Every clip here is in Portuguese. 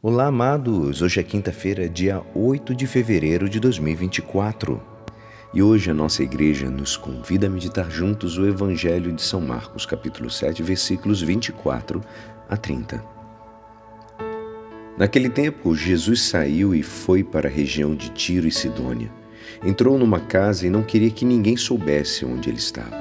Olá, amados! Hoje é quinta-feira, dia 8 de fevereiro de 2024. E hoje a nossa igreja nos convida a meditar juntos o Evangelho de São Marcos, capítulo 7, versículos 24 a 30. Naquele tempo, Jesus saiu e foi para a região de Tiro e Sidônia. Entrou numa casa e não queria que ninguém soubesse onde ele estava,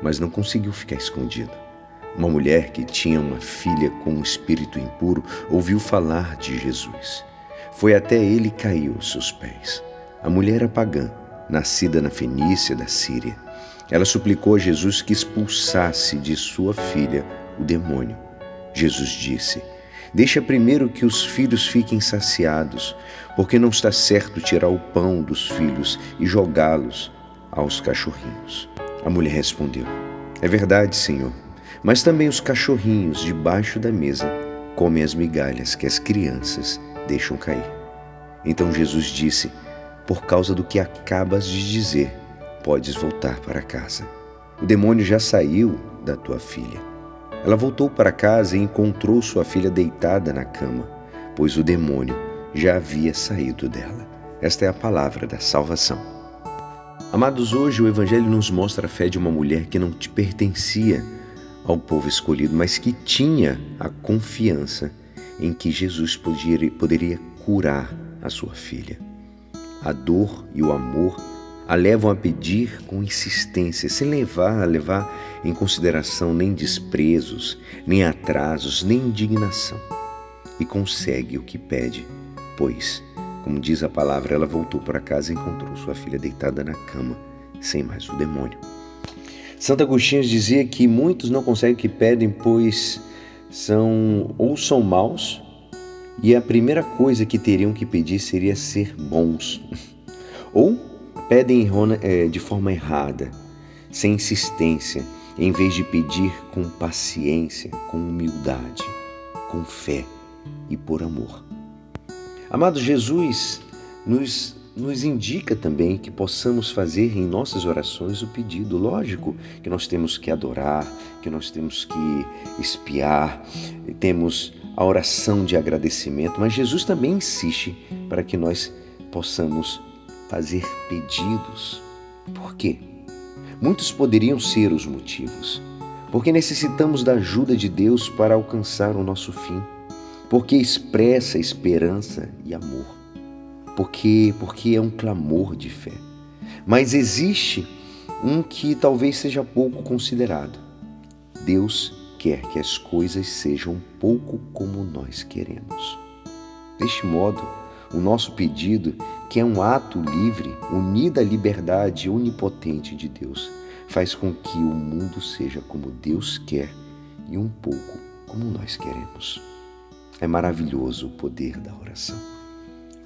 mas não conseguiu ficar escondido. Uma mulher que tinha uma filha com um espírito impuro ouviu falar de Jesus. Foi até ele e caiu aos seus pés. A mulher era pagã, nascida na Fenícia da Síria. Ela suplicou a Jesus que expulsasse de sua filha o demônio. Jesus disse: Deixa primeiro que os filhos fiquem saciados, porque não está certo tirar o pão dos filhos e jogá-los aos cachorrinhos. A mulher respondeu: É verdade, Senhor mas também os cachorrinhos debaixo da mesa comem as migalhas que as crianças deixam cair. Então Jesus disse: Por causa do que acabas de dizer, podes voltar para casa. O demônio já saiu da tua filha. Ela voltou para casa e encontrou sua filha deitada na cama, pois o demônio já havia saído dela. Esta é a palavra da salvação. Amados, hoje o Evangelho nos mostra a fé de uma mulher que não te pertencia ao povo escolhido, mas que tinha a confiança em que Jesus poderia, poderia curar a sua filha. A dor e o amor a levam a pedir com insistência, sem levar a levar em consideração nem desprezos, nem atrasos, nem indignação. E consegue o que pede, pois, como diz a palavra, ela voltou para casa e encontrou sua filha deitada na cama, sem mais o demônio. Santo Agostinho dizia que muitos não conseguem o que pedem, pois são ou são maus, e a primeira coisa que teriam que pedir seria ser bons, ou pedem é, de forma errada, sem insistência, em vez de pedir com paciência, com humildade, com fé e por amor. Amado Jesus nos nos indica também que possamos fazer em nossas orações o pedido. Lógico que nós temos que adorar, que nós temos que espiar, temos a oração de agradecimento, mas Jesus também insiste para que nós possamos fazer pedidos. Por quê? Muitos poderiam ser os motivos. Porque necessitamos da ajuda de Deus para alcançar o nosso fim. Porque expressa esperança e amor porque, porque é um clamor de fé. Mas existe um que talvez seja pouco considerado. Deus quer que as coisas sejam um pouco como nós queremos. Deste modo, o nosso pedido, que é um ato livre, unido à liberdade onipotente de Deus, faz com que o mundo seja como Deus quer e um pouco como nós queremos. É maravilhoso o poder da oração.